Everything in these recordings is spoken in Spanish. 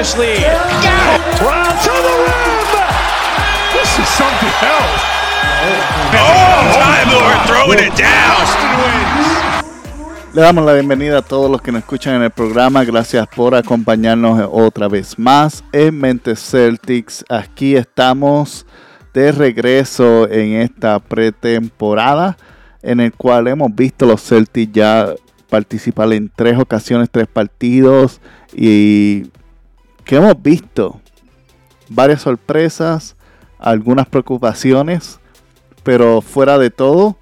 lead. Brown to the rim! This is something else. Oh, Time Lord throwing it down. Le damos la bienvenida a todos los que nos escuchan en el programa. Gracias por acompañarnos otra vez más en Mente Celtics. Aquí estamos de regreso en esta pretemporada en el cual hemos visto los Celtics ya participar en tres ocasiones, tres partidos y que hemos visto varias sorpresas, algunas preocupaciones, pero fuera de todo,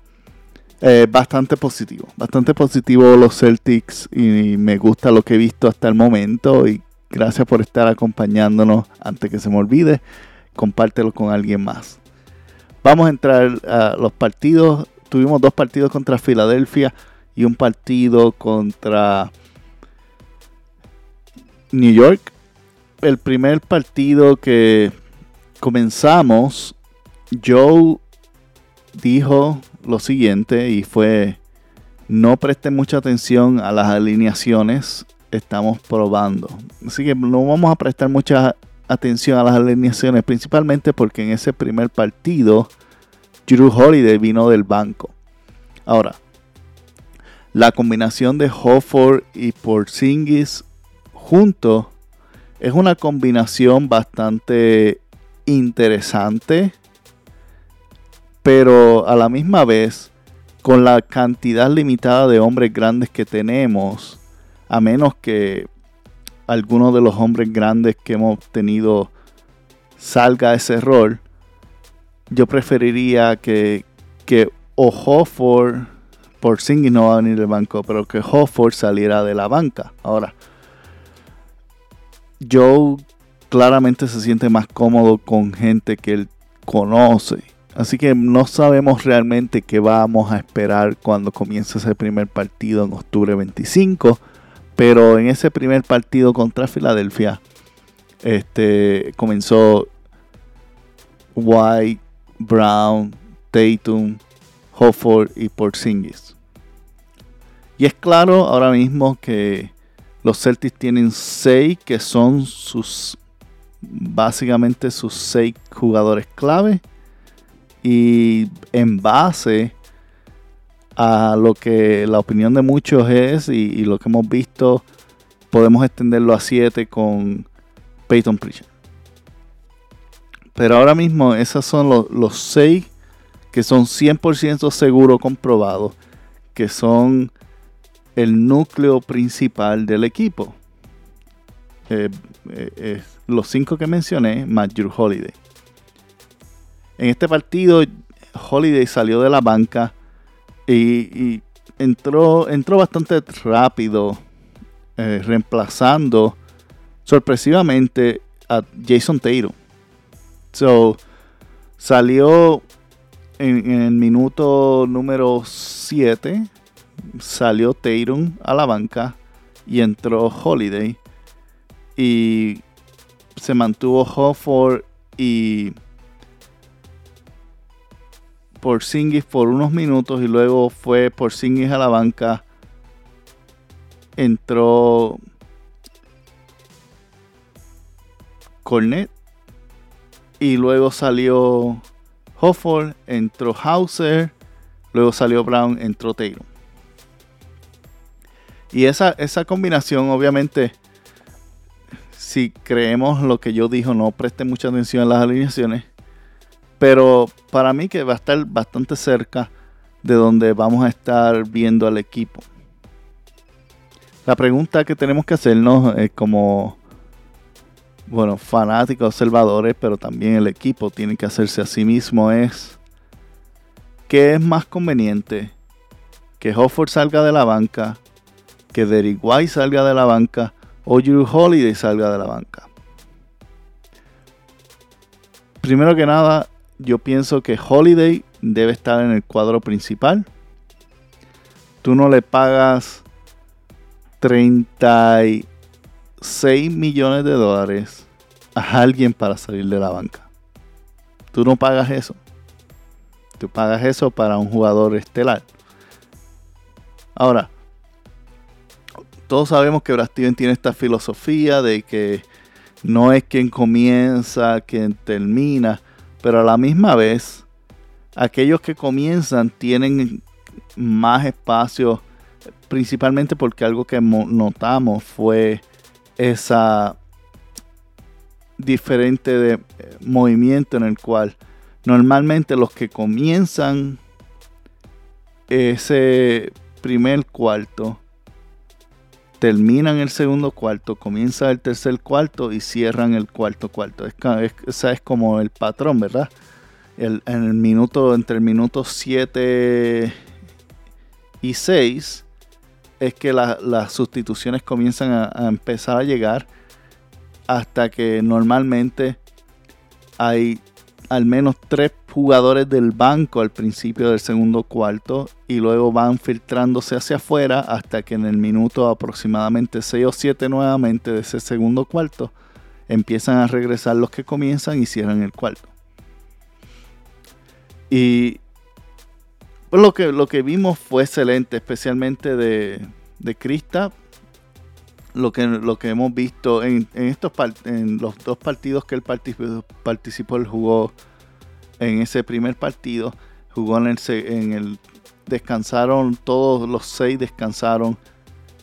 eh, bastante positivo. Bastante positivo los Celtics y me gusta lo que he visto hasta el momento y gracias por estar acompañándonos antes que se me olvide. Compártelo con alguien más. Vamos a entrar a los partidos. Tuvimos dos partidos contra Filadelfia y un partido contra New York. El primer partido que comenzamos, Joe dijo lo siguiente y fue, no presten mucha atención a las alineaciones, estamos probando. Así que no vamos a prestar mucha atención a las alineaciones, principalmente porque en ese primer partido, Drew Holiday vino del banco. Ahora, la combinación de Hofford y Porzingis juntos es una combinación bastante interesante, pero a la misma vez, con la cantidad limitada de hombres grandes que tenemos, a menos que alguno de los hombres grandes que hemos tenido salga ese rol, yo preferiría que, que o Hofford, por Singing no va a venir del banco, pero que Hofford saliera de la banca. Ahora, Joe claramente se siente más cómodo con gente que él conoce. Así que no sabemos realmente qué vamos a esperar cuando comience ese primer partido en octubre 25. Pero en ese primer partido contra Filadelfia, este, comenzó White, Brown, Tatum, Hofford y Porzingis. Y es claro ahora mismo que los Celtics tienen seis que son sus básicamente sus seis jugadores clave. Y en base a lo que la opinión de muchos es y, lo que hemos visto podemos extenderlo a siete con Peyton Pritchard. Pero ahora mismo esos son los, los seis que son 100% seguro comprobados que son el núcleo principal del equipo. Eh, eh, los cinco que mencioné, más Drew Holiday. En este partido, Holiday salió de la banca y, entró, entró bastante rápido, eh, reemplazando sorpresivamente a Jason Taylor. So, salió en, en el minuto número 7 salió Tatum a la banca y entró Holiday. Y se mantuvo Hofford y Porzingis por unos minutos y luego fue Porzingis a la banca. Entró Cornet y luego salió Hofford, entró Hauser, luego salió Brown, entró Tatum. Y esa, esa combinación, obviamente, si creemos lo que yo dijo, no preste mucha atención a las alineaciones. Pero para mí que va a estar bastante cerca de donde vamos a estar viendo al equipo. La pregunta que tenemos que hacernos es como, bueno, fanáticos, observadores, pero también el equipo tiene que hacerse a sí mismo es, ¿qué es más conveniente? Que Hofford salga de la banca que Derek salga de la banca o Drew Holiday salga de la banca. Primero que nada, yo pienso que Holiday debe estar en el cuadro principal. Tú no le pagas 36 millones de dólares a alguien para salir de la banca. Tú no pagas eso. Tú pagas eso para un jugador estelar. Ahora, todos sabemos que Brad Steven tiene esta filosofía de que no es quien comienza, quien termina, pero a la misma vez, aquellos que comienzan tienen más espacio, principalmente porque algo que notamos fue esa diferente de eh, movimiento en el cual normalmente los que comienzan ese primer cuarto terminan el segundo cuarto, comienza el tercer cuarto y cierran el cuarto cuarto. Es, es como el patrón, ¿verdad? En el minuto, entre el minuto 7 y 6 es que las sustituciones comienzan a, empezar a llegar hasta que normalmente hay al menos tres jugadores del banco al principio del segundo cuarto y luego van filtrándose hacia afuera hasta que en el minuto aproximadamente 6 o 7 nuevamente de ese segundo cuarto empiezan a regresar los que comienzan y cierran el cuarto. Y lo que, lo que vimos fue excelente, especialmente de, de Krista. Lo que, lo que hemos visto en, estos en los dos partidos que él participó, él jugó en ese primer partido, jugó en el, en el descansaron, todos los seis descansaron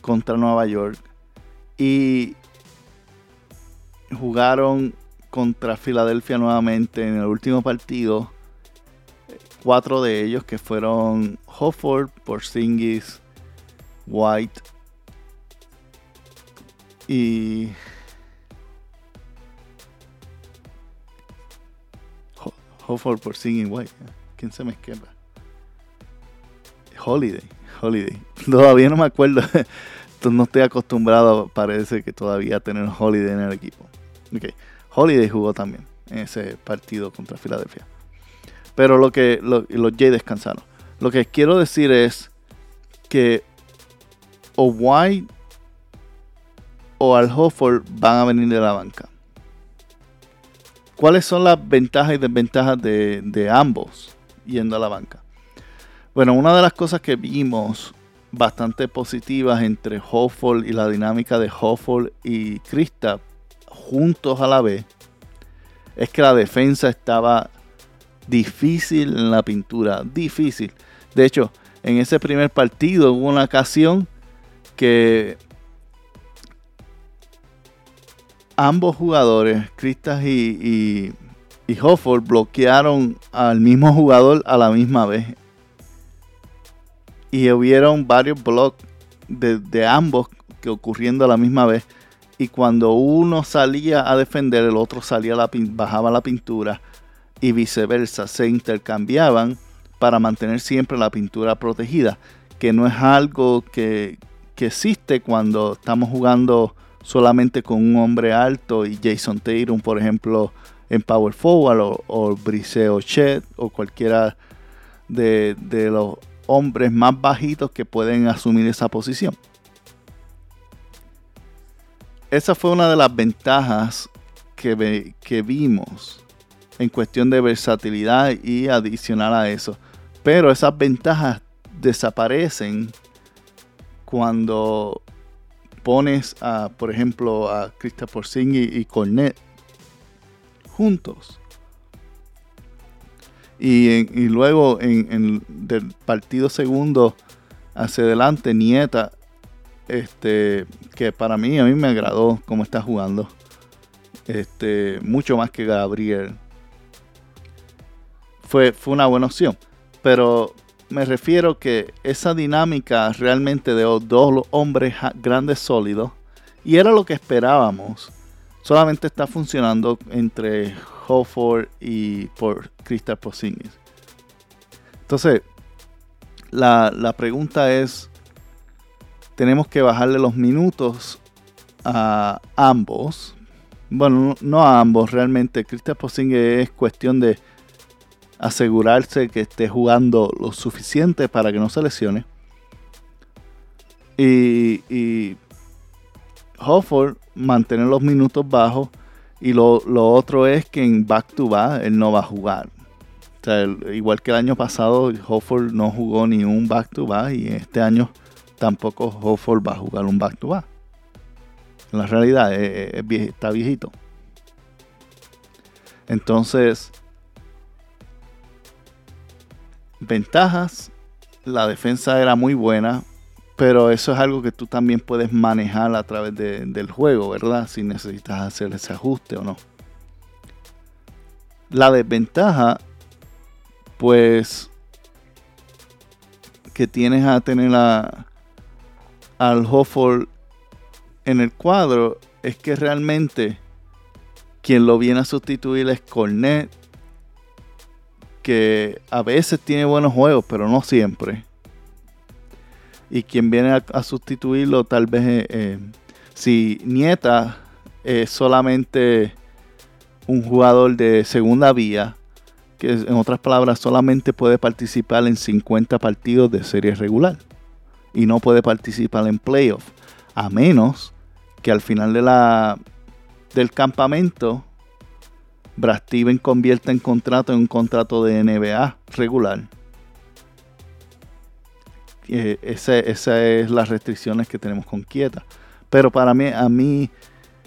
contra Nueva York y jugaron contra Filadelfia nuevamente en el último partido. Cuatro de ellos que fueron Hofford, Porzingis, White y Hofford por Singing White. ¿Quién se me escapa? Holiday. Holiday. Todavía no me acuerdo. no estoy acostumbrado, parece que todavía tener Holiday en el equipo. Okay. Holiday jugó también en ese partido contra Filadelfia. Pero lo que los Jay descansaron. Lo que quiero decir es que o White o Al Hofford van a venir de la banca. ¿Cuáles son las ventajas y desventajas de, ambos yendo a la banca? Bueno, una de las cosas que vimos bastante positivas entre Hofford y la dinámica de Hofford y Krista juntos a la vez es que la defensa estaba difícil en la pintura, difícil. De hecho, en ese primer partido hubo una ocasión que ambos jugadores, Cristas y, y, Hofford, bloquearon al mismo jugador a la misma vez. Y hubieron varios blocks de, ambos que ocurriendo a la misma vez. Y cuando uno salía a defender, el otro salía bajaba la pintura y viceversa. Se intercambiaban para mantener siempre la pintura protegida. Que no es algo que existe cuando estamos jugando solamente con un hombre alto y Jason Tatum, por ejemplo, en Power Forward o, o Briseo Chet o cualquiera de, los hombres más bajitos que pueden asumir esa posición. Esa fue una de las ventajas que, que vimos en cuestión de versatilidad y adicional a eso. Pero esas ventajas desaparecen cuando pones a, por ejemplo, a Christopher Singh y, Cornet juntos. Y, luego en, en, del partido segundo hacia adelante, Nieta, este, que para mí, a mí me agradó cómo está jugando. Este, mucho más que Gabriel. Fue, fue una buena opción. Pero me refiero que esa dinámica realmente de dos hombres grandes sólidos, y era lo que esperábamos, solamente está funcionando entre Hofford y por Crystal Porzingis. Entonces, la, la, pregunta es, tenemos que bajarle los minutos a ambos. Bueno, no a ambos, realmente. Crystal Porzingis es cuestión de asegurarse que esté jugando lo suficiente para que no se lesione. Y, y Hofford mantener los minutos bajos. Y lo, otro es que en back to back él no va a jugar. igual que el año pasado, Hofford no jugó ni un back to back y este año tampoco Hofford va a jugar un back-to-back. En la realidad está viejito. Entonces, ventajas, la defensa era muy buena, pero eso es algo que tú también puedes manejar a través del juego, ¿verdad? Si necesitas hacer ese ajuste o no. La desventaja, pues, que tienes a tener al Hofford en el cuadro es que realmente quien lo viene a sustituir es Cornet, que a veces tiene buenos juegos, pero no siempre. Y quien viene a, sustituirlo tal vez eh, eh, si Nieta es solamente un jugador de segunda vía, que en otras palabras solamente puede participar en 50 partidos de serie regular y no puede participar en playoff, a menos que al final de la, del campamento Brad Steven convierta en contrato en un contrato de NBA regular eh, esa, es las restricciones que tenemos con Quieta. Pero para mí, a mí,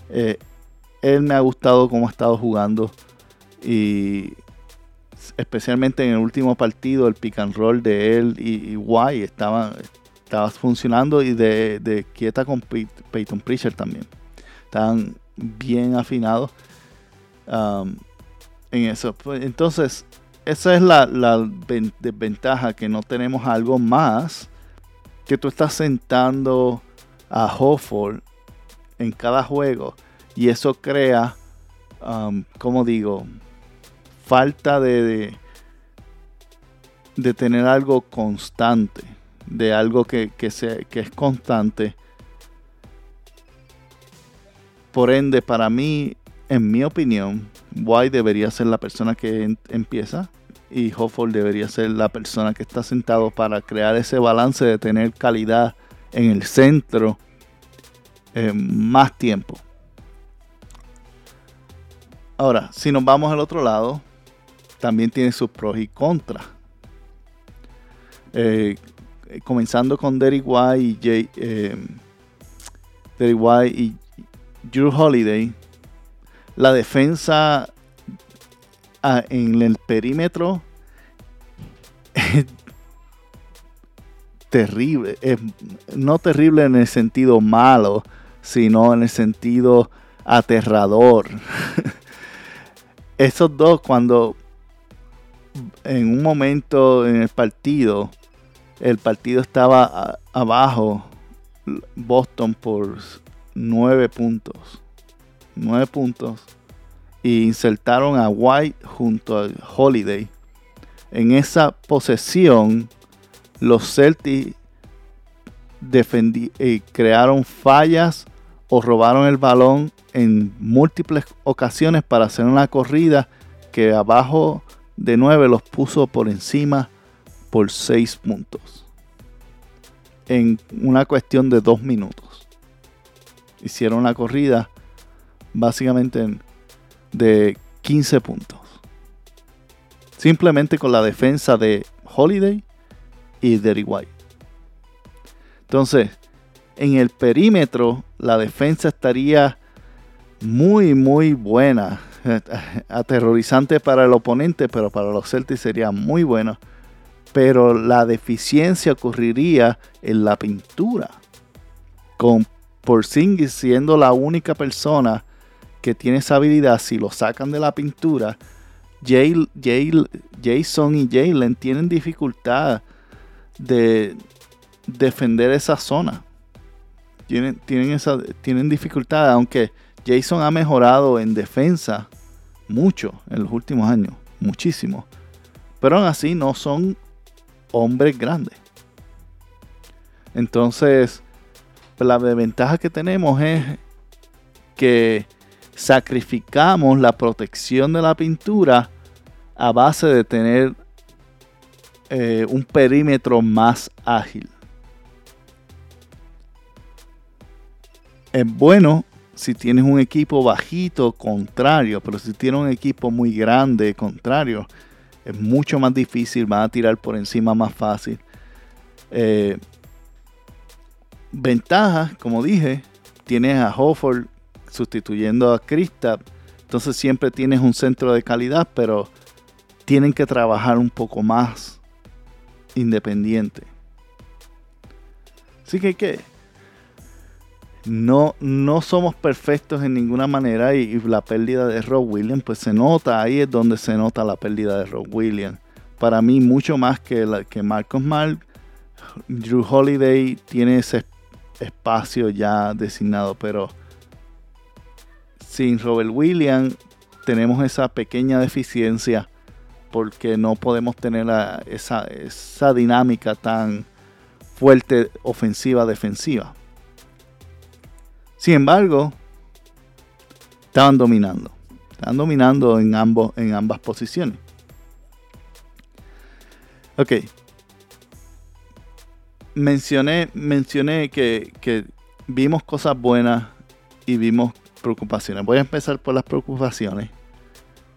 eh, él me ha gustado cómo ha estado jugando. Y especialmente en el último partido, el pick and roll de él y, Guay estaba, funcionando. Y de, Quieta con Peyton Pritchard también. Estaban bien afinados um, en eso. Pues, entonces, esa es la, desventaja, que no tenemos algo más que tú estás sentando a Hofford en cada juego y eso crea, um, como digo, falta de, de, tener algo constante, de algo que, que, que es constante. Por ende, para mí, en mi opinión, White debería ser la persona que empieza y Hofford debería ser la persona que está sentado para crear ese balance de tener calidad en el centro eh, más tiempo. Ahora, si nos vamos al otro lado, también tiene sus pros y contras. Eh, comenzando con Derek White y Jay, eh, White y Drew Holiday, la defensa en el perímetro es terrible. no terrible en el sentido malo, sino en el sentido aterrador. Esos dos cuando en un momento en el partido, el partido estaba abajo, Boston por nueve puntos. Nueve puntos y insertaron a White junto a Holiday. En esa posesión, los Celtics eh, crearon fallas o robaron el balón en múltiples ocasiones para hacer una corrida que abajo de 9 los puso por encima por 6 puntos. En una cuestión de 2 minutos. Hicieron la corrida básicamente en de 15 puntos. Simplemente con la defensa de Holiday y Derry White. Entonces, en el perímetro, la defensa estaría muy, muy buena. Aterrorizante para el oponente, pero para los Celtics sería muy bueno. Pero la deficiencia ocurriría en la pintura. Con Porzingis siendo la única persona que tiene esa habilidad, si lo sacan de la pintura, Jason y Jalen tienen dificultad de defender esa zona. Tienen, tienen, esa, tienen dificultad, aunque Jason ha mejorado en defensa mucho en los últimos años, muchísimo. Pero aún así no son hombres grandes. Entonces, la ventaja que tenemos es que sacrificamos la protección de la pintura a base de tener eh, un perímetro más ágil. Es bueno si tienes un equipo bajito, contrario, pero si tienes un equipo muy grande, contrario, es mucho más difícil, van a tirar por encima más fácil. Eh, ventajas, como dije, tienes a Hofford sustituyendo a Krista, entonces siempre tienes un centro de calidad, pero tienen que trabajar un poco más independiente. Así que, ¿qué? No, no somos perfectos en ninguna manera y, la pérdida de Rob Williams, pues se nota, ahí es donde se nota la pérdida de Rob Williams. Para mí, mucho más que, que Marcos Mark, Drew Holiday tiene ese espacio ya designado, pero sin Robert Williams tenemos esa pequeña deficiencia porque no podemos tener esa, esa dinámica tan fuerte ofensiva-defensiva. Sin embargo, estaban dominando. Estaban dominando en, ambos, en ambas posiciones. Ok. Mencioné, mencioné que, que vimos cosas buenas y vimos preocupaciones. Voy a empezar por las preocupaciones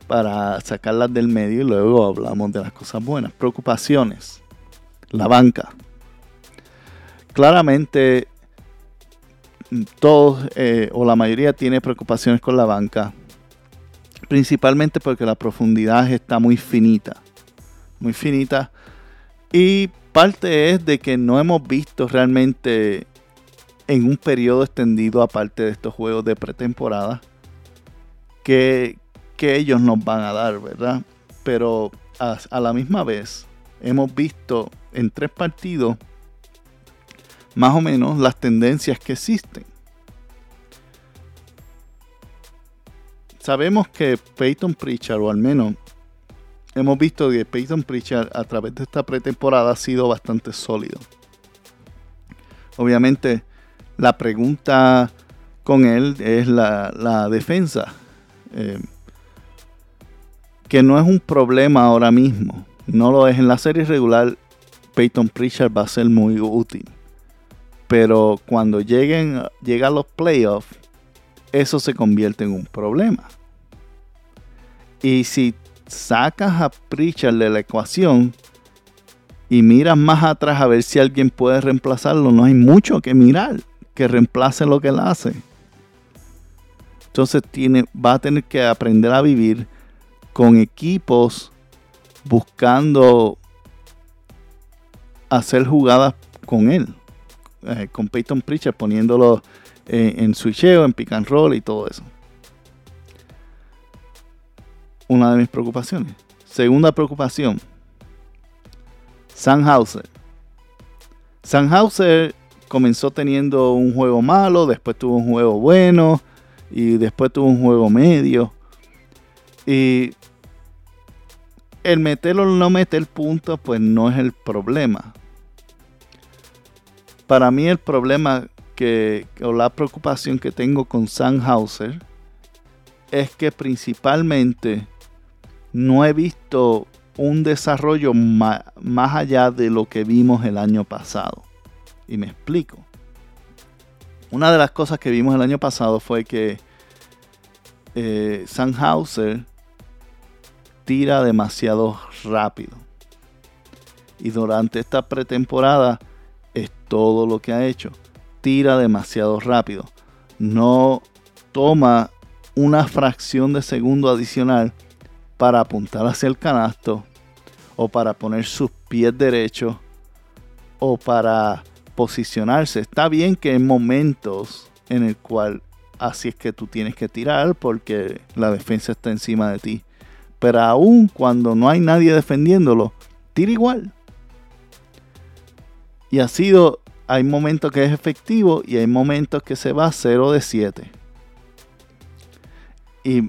para sacarlas del medio y luego hablamos de las cosas buenas. Preocupaciones. La banca. Claramente todos eh, o la mayoría tiene preocupaciones con la banca, principalmente porque la profundidad está muy finita, muy finita. Y parte es de que no hemos visto realmente en un periodo extendido, aparte de estos juegos de pretemporada, que, que ellos nos van a dar, ¿verdad? Pero a, la misma vez hemos visto en tres partidos más o menos las tendencias que existen. Sabemos que Peyton Pritchard, o al menos hemos visto que Peyton Pritchard a través de esta pretemporada ha sido bastante sólido. Obviamente, la pregunta con él es la, defensa, eh, que no es un problema ahora mismo. No lo es en la serie regular. Peyton Pritchard va a ser muy útil pero cuando lleguen, a los playoffs, eso se convierte en un problema. Y si sacas a Pritchard de la ecuación y miras más atrás a ver si alguien puede reemplazarlo, no hay mucho que mirar que reemplace lo que él hace. Entonces tiene, va a tener que aprender a vivir con equipos buscando hacer jugadas con él. Eh, con Peyton Pritchard poniéndolo eh, en switcheo, en pick and roll y todo eso. Una de mis preocupaciones. Segunda preocupación. Sanhauser. Sanhauser comenzó teniendo un juego malo, después tuvo un juego bueno y después tuvo un juego medio. Y el meterlo o no meter puntos, pues no es el problema para mí el problema que, o la preocupación que tengo con Sandhauser es que principalmente no he visto un desarrollo más, allá de lo que vimos el año pasado. Y me explico. Una de las cosas que vimos el año pasado fue que eh, Sandhauser tira demasiado rápido. Y durante esta pretemporada es todo lo que ha hecho. Tira demasiado rápido. No toma una fracción de segundo adicional para apuntar hacia el canasto o para poner sus pies derechos o para posicionarse. Está bien que en momentos en el cual así es que tú tienes que tirar porque la defensa está encima de ti. Pero aún cuando no hay nadie defendiéndolo, tira igual. Y ha sido, hay momentos que es efectivo y hay momentos que se va a 0 de 7. Y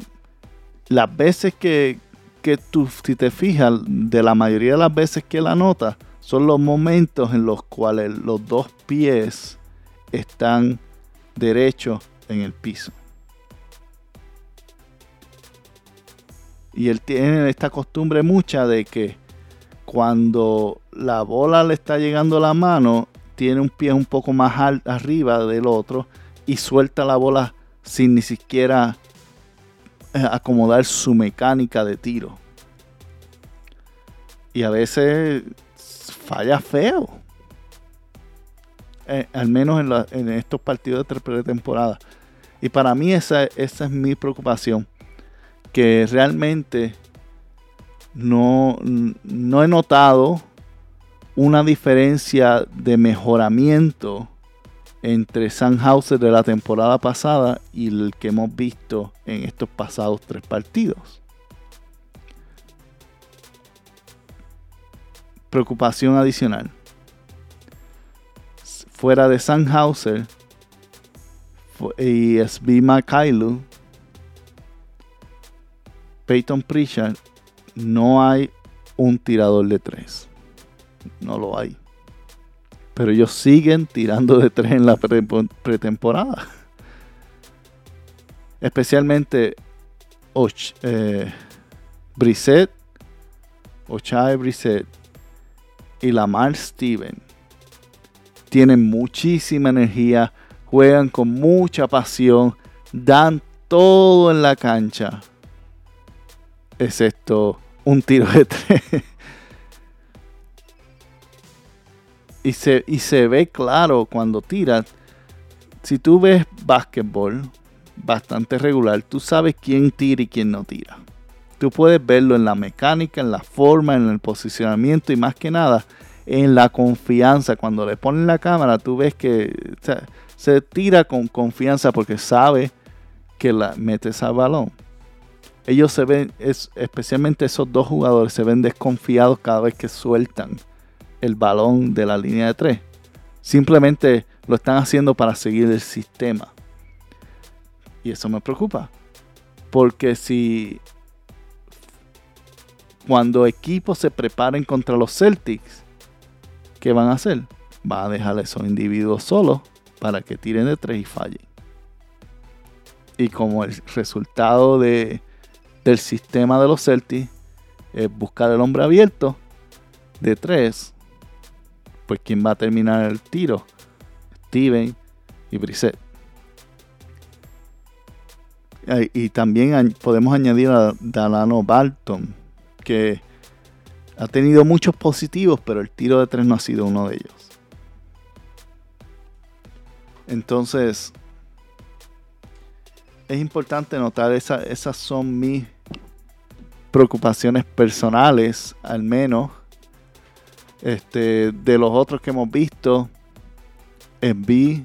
las veces que, que tú, si te fijas, de la mayoría de las veces que la nota, son los momentos en los cuales los dos pies están derechos en el piso. Y él tiene esta costumbre mucha de que cuando la bola le está llegando a la mano, tiene un pie un poco más arriba del otro y suelta la bola sin ni siquiera eh, acomodar su mecánica de tiro. Y a veces falla feo. eh, al menos en, estos partidos de pretemporada. Y para mí esa, esa es mi preocupación, que realmente no, no he notado una diferencia de mejoramiento entre Sandhauser de la temporada pasada y el que hemos visto en estos pasados tres partidos. Preocupación adicional. Fuera de Sandhauser y SB Makailu, Peyton Pritchard, no hay un tirador de tres. No lo hay. Pero ellos siguen tirando de tres en la pretemporada. Especialmente Och, eh, Brissett, Ochai Brissett y Lamar Steven. Tienen muchísima energía, juegan con mucha pasión, dan todo en la cancha. Excepto un tiro de tres. y se, y se ve claro cuando tiras. Si tú ves básquetbol bastante regular, tú sabes quién tira y quién no tira. Tú puedes verlo en la mecánica, en la forma, en el posicionamiento y más que nada en la confianza. Cuando le ponen la cámara, tú ves que se tira con confianza porque sabe que la metes al balón. Ellos se ven, especialmente esos dos jugadores, se ven desconfiados cada vez que sueltan el balón de la línea de tres. Simplemente lo están haciendo para seguir el sistema. Y eso me preocupa. Porque si cuando equipos se preparen contra los Celtics, ¿qué van a hacer? Va a dejar a esos individuos solos para que tiren de tres y fallen. Y como el resultado de, del sistema de los Celtics es buscar el hombre abierto de tres, pues quién va a terminar el tiro, Steven y Brissett. Y también podemos añadir a Dalano Barton, que ha tenido muchos positivos, pero el tiro de tres no ha sido uno de ellos. Entonces, es importante notar, esa, esas son mis preocupaciones personales, al menos este, de los otros que hemos visto, B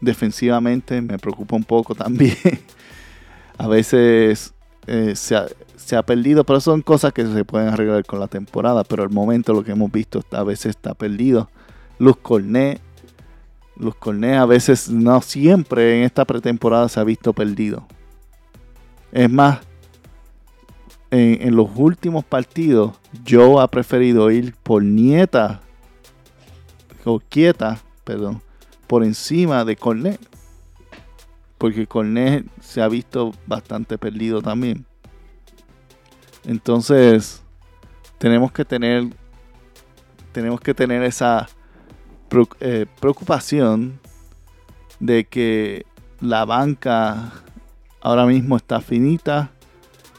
defensivamente me preocupa un poco también. a veces eh, se, ha, perdido, pero son cosas que se pueden arreglar con la temporada. Pero al momento lo que hemos visto a veces está perdido. Luz Cornet, Luz Cornet a veces, no siempre en esta pretemporada se ha visto perdido. Es más, en, los últimos partidos, yo ha preferido ir por nieta o quieta, perdón, por encima de Cornet. Porque Cornet se ha visto bastante perdido también. Entonces, tenemos que tener tenemos que tener esa eh, preocupación de que la banca ahora mismo está finita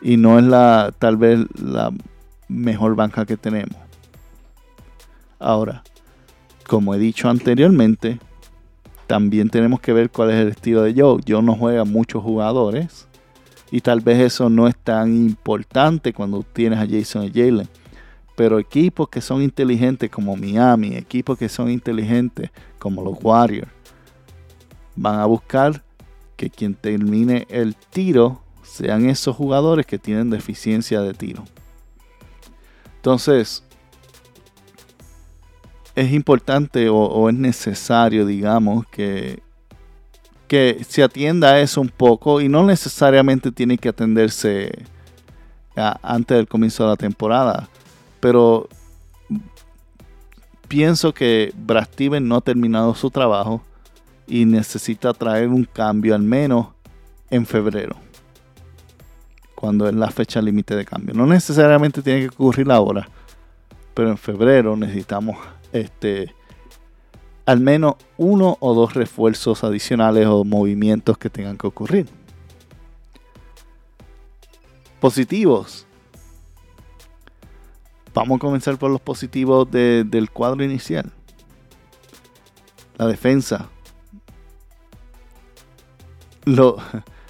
y no es la tal vez la mejor banca que tenemos. Ahora, como he dicho anteriormente, también tenemos que ver cuál es el estilo de Joe. Joe no juega muchos jugadores y tal vez eso no es tan importante cuando tienes a Jason y Jalen. Pero equipos que son inteligentes como Miami, equipos que son inteligentes como los Warriors, van a buscar que quien termine el tiro sean esos jugadores que tienen deficiencia de tiro. Entonces, es importante o, es necesario, digamos, que, que se atienda a eso un poco y no necesariamente tiene que atenderse antes del comienzo de la temporada. Pero pienso que Brad Steven no ha terminado su trabajo y necesita traer un cambio al menos en febrero cuando es la fecha límite de cambio. No necesariamente tiene que ocurrir ahora, pero en febrero necesitamos este al menos uno o dos refuerzos adicionales o movimientos que tengan que ocurrir. Positivos. Vamos a comenzar por los positivos del cuadro inicial. La defensa. Lo,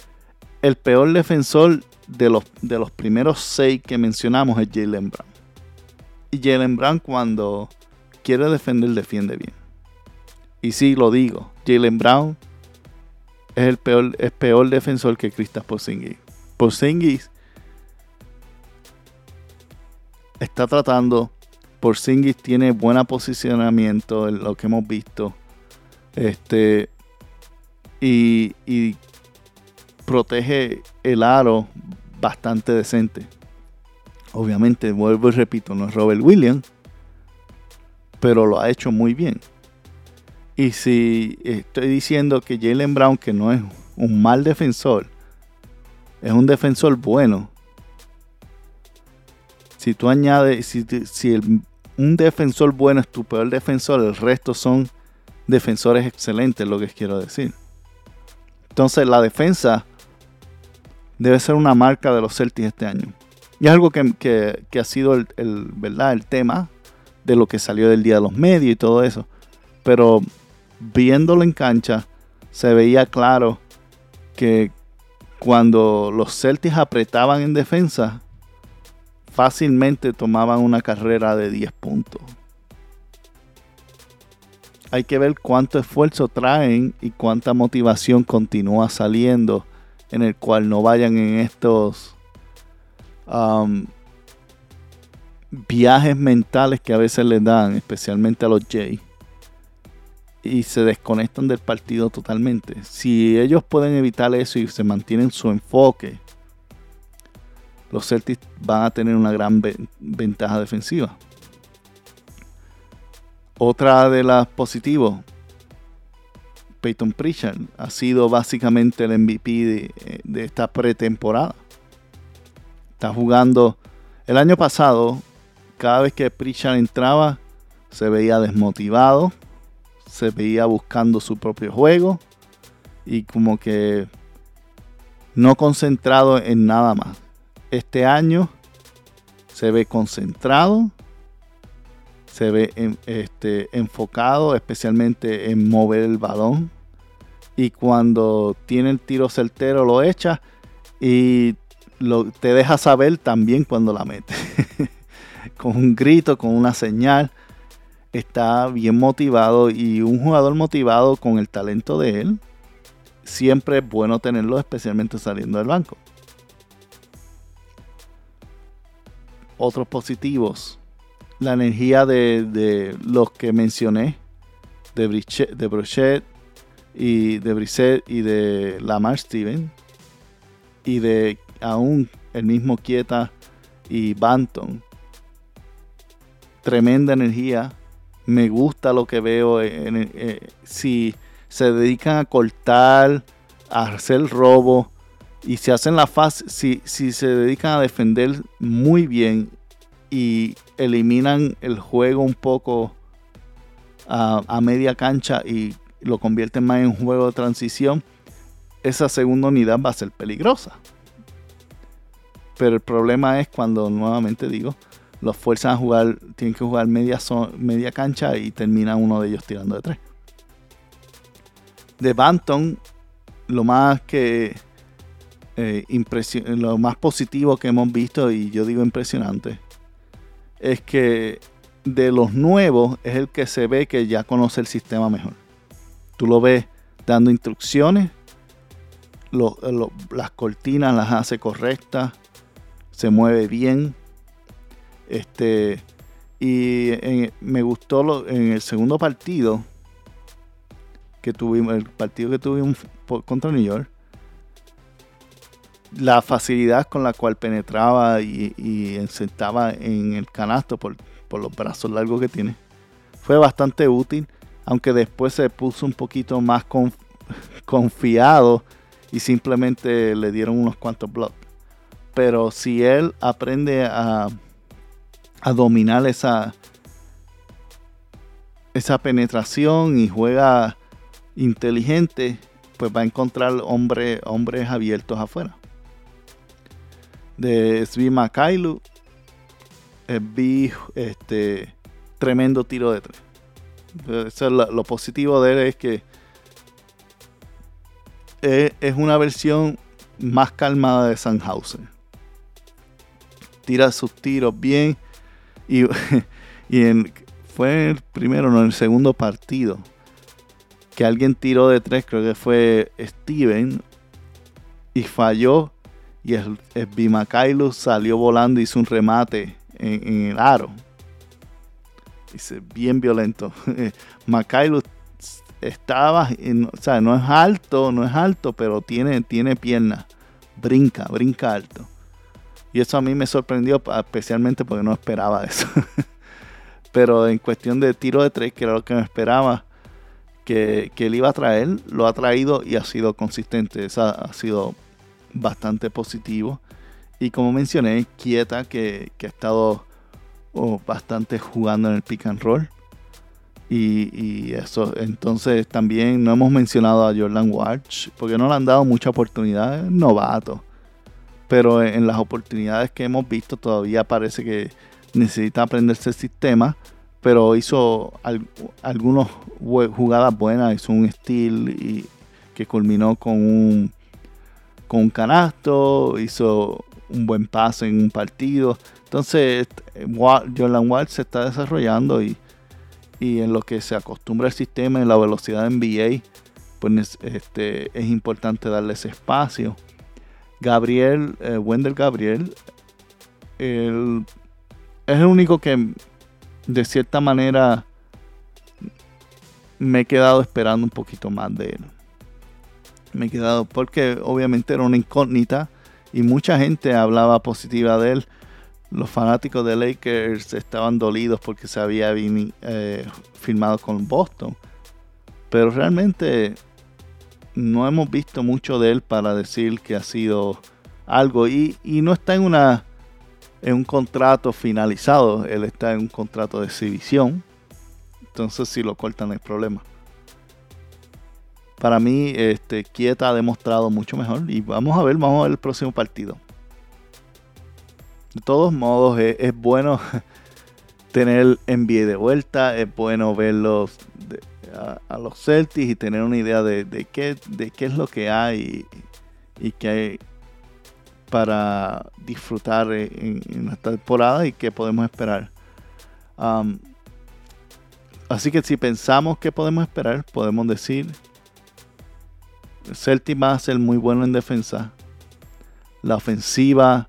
el peor defensor de los, de los primeros seis que mencionamos es Jalen Brown. Y Jalen Brown cuando quiere defender, defiende bien. Y sí, lo digo, Jalen Brown es el peor, es peor defensor que Kristaps Porzingis. Porzingis está tratando. Porzingis tiene buen posicionamiento en lo que hemos visto. Este. Y, y protege el aro bastante decente. Obviamente, vuelvo y repito, no es Robert Williams, pero lo ha hecho muy bien. Y si estoy diciendo que Jalen Brown, que no es un mal defensor, es un defensor bueno. Si tú añades, si, un defensor bueno es tu peor defensor, el resto son defensores excelentes, lo que quiero decir. Entonces la defensa debe ser una marca de los Celtics este año. Y es algo que, ha sido el, ¿verdad? el tema de lo que salió del día de los medios y todo eso. Pero viéndolo en cancha, se veía claro que cuando los Celtics apretaban en defensa, fácilmente tomaban una carrera de 10 puntos. Hay que ver cuánto esfuerzo traen y cuánta motivación continúa saliendo en el cual no vayan en estos um, viajes mentales que a veces les dan, especialmente a los Jays y se desconectan del partido totalmente. Si ellos pueden evitar eso y se mantienen su enfoque, los Celtics van a tener una gran ventaja defensiva. Otra de las positivos, Peyton Pritchard ha sido básicamente el MVP de, de esta pretemporada. Está jugando el año pasado, cada vez que Pritchard entraba, se veía desmotivado se veía buscando su propio juego y como que no concentrado en nada más. Este año se ve concentrado, se ve este, enfocado especialmente en mover el balón y cuando tiene el tiro certero lo echa y lo, te deja saber también cuando la mete. con un grito, con una señal está bien motivado y un jugador motivado con el talento de él, siempre es bueno tenerlo, especialmente saliendo del banco. Otros positivos, la energía de, los que mencioné, de, de Brochet y de Brisset y de Lamar Steven y de aún el mismo Quieta y Banton. Tremenda energía me gusta lo que veo. Eh, si se dedican a cortar, a hacer robo y se hacen la fase, si, si se dedican a defender muy bien y eliminan el juego un poco a, a media cancha y lo convierten más en un juego de transición, esa segunda unidad va a ser peligrosa. Pero el problema es cuando, nuevamente digo, los fuerzan a jugar, tienen que jugar media, media cancha y termina uno de ellos tirando de tres. De Banton, lo más que eh, lo más positivo que hemos visto, y yo digo impresionante, es que de los nuevos es el que se ve que ya conoce el sistema mejor. Tú lo ves dando instrucciones, las cortinas las hace correctas, se mueve bien, este, y me gustó en el segundo partido que tuvimos, el partido que tuvimos contra New York, la facilidad con la cual penetraba y, y en el canasto por, los brazos largos que tiene. Fue bastante útil, aunque después se puso un poquito más confiado y simplemente le dieron unos cuantos blocks. Pero si él aprende a a dominar esa, esa penetración y juega inteligente, pues va a encontrar hombres abiertos afuera. De Svi Makailu, vi este tremendo tiro de tres. Lo positivo de él es que es, es una versión más calmada de Sandhausen. Tira sus tiros bien y, y en, fue el primero, no, el segundo partido que alguien tiró de tres, creo que fue Steven, y falló. Y el, el salió volando y hizo un remate en, el aro. Dice, bien violento. Makailo estaba, en, o sea, no es alto, no es alto, pero tiene, tiene piernas. Brinca, brinca alto. Y eso a mí me sorprendió, especialmente porque no esperaba eso. pero en cuestión de tiro de tres, que era lo que me esperaba, que, que, él iba a traer, lo ha traído y ha sido consistente. Ha sido bastante positivo. Y como mencioné, Quieta, que, ha estado oh, bastante jugando en el pick and roll. Y, y, eso, entonces también no hemos mencionado a Jordan Walsh, porque no le han dado mucha oportunidad, novato. Pero en las oportunidades que hemos visto todavía parece que necesita aprenderse el sistema pero hizo al, algunas jugadas buenas, hizo un steal y, que culminó con un, con un canasto, hizo un buen pase en un partido. Entonces, Jordan Wall se está desarrollando y, en lo que se acostumbra el sistema, en la velocidad NBA, pues este, es importante darle ese espacio. Gabriel, eh, Wendell Gabriel, el, es el único que de cierta manera me he quedado esperando un poquito más de él. Me he quedado porque obviamente era una incógnita y mucha gente hablaba positiva de él. Los fanáticos de Lakers estaban dolidos porque se había eh, firmado con Boston. Pero realmente no hemos visto mucho de él para decir que ha sido algo. Y, y no está en una en un contrato finalizado. Él está en un contrato de exhibición. Entonces si lo cortan no hay problema. Para mí, este, Quieta ha demostrado mucho mejor. Y vamos a ver, vamos a ver el próximo partido. De todos modos, es, bueno tener NBA de vuelta. Es bueno verlos a, los Celtics y tener una idea de, qué, qué es lo que hay y, qué hay para disfrutar en, en esta temporada y qué podemos esperar. Um, así que si pensamos que podemos esperar, podemos decir Celtic va a ser muy bueno en defensa. La ofensiva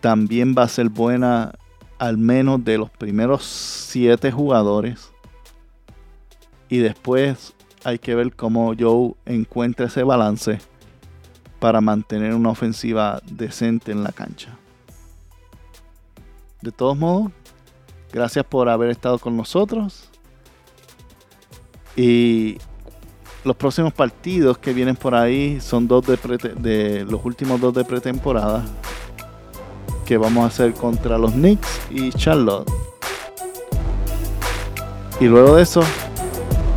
también va a ser buena al menos de los primeros siete jugadores. Y después hay que ver cómo Joe encuentra ese balance para mantener una ofensiva decente en la cancha. De todos modos, gracias por haber estado con nosotros. Y los próximos partidos que vienen por ahí son dos de, de los últimos dos de pretemporada que vamos a hacer contra los Knicks y Charlotte. Y luego de eso,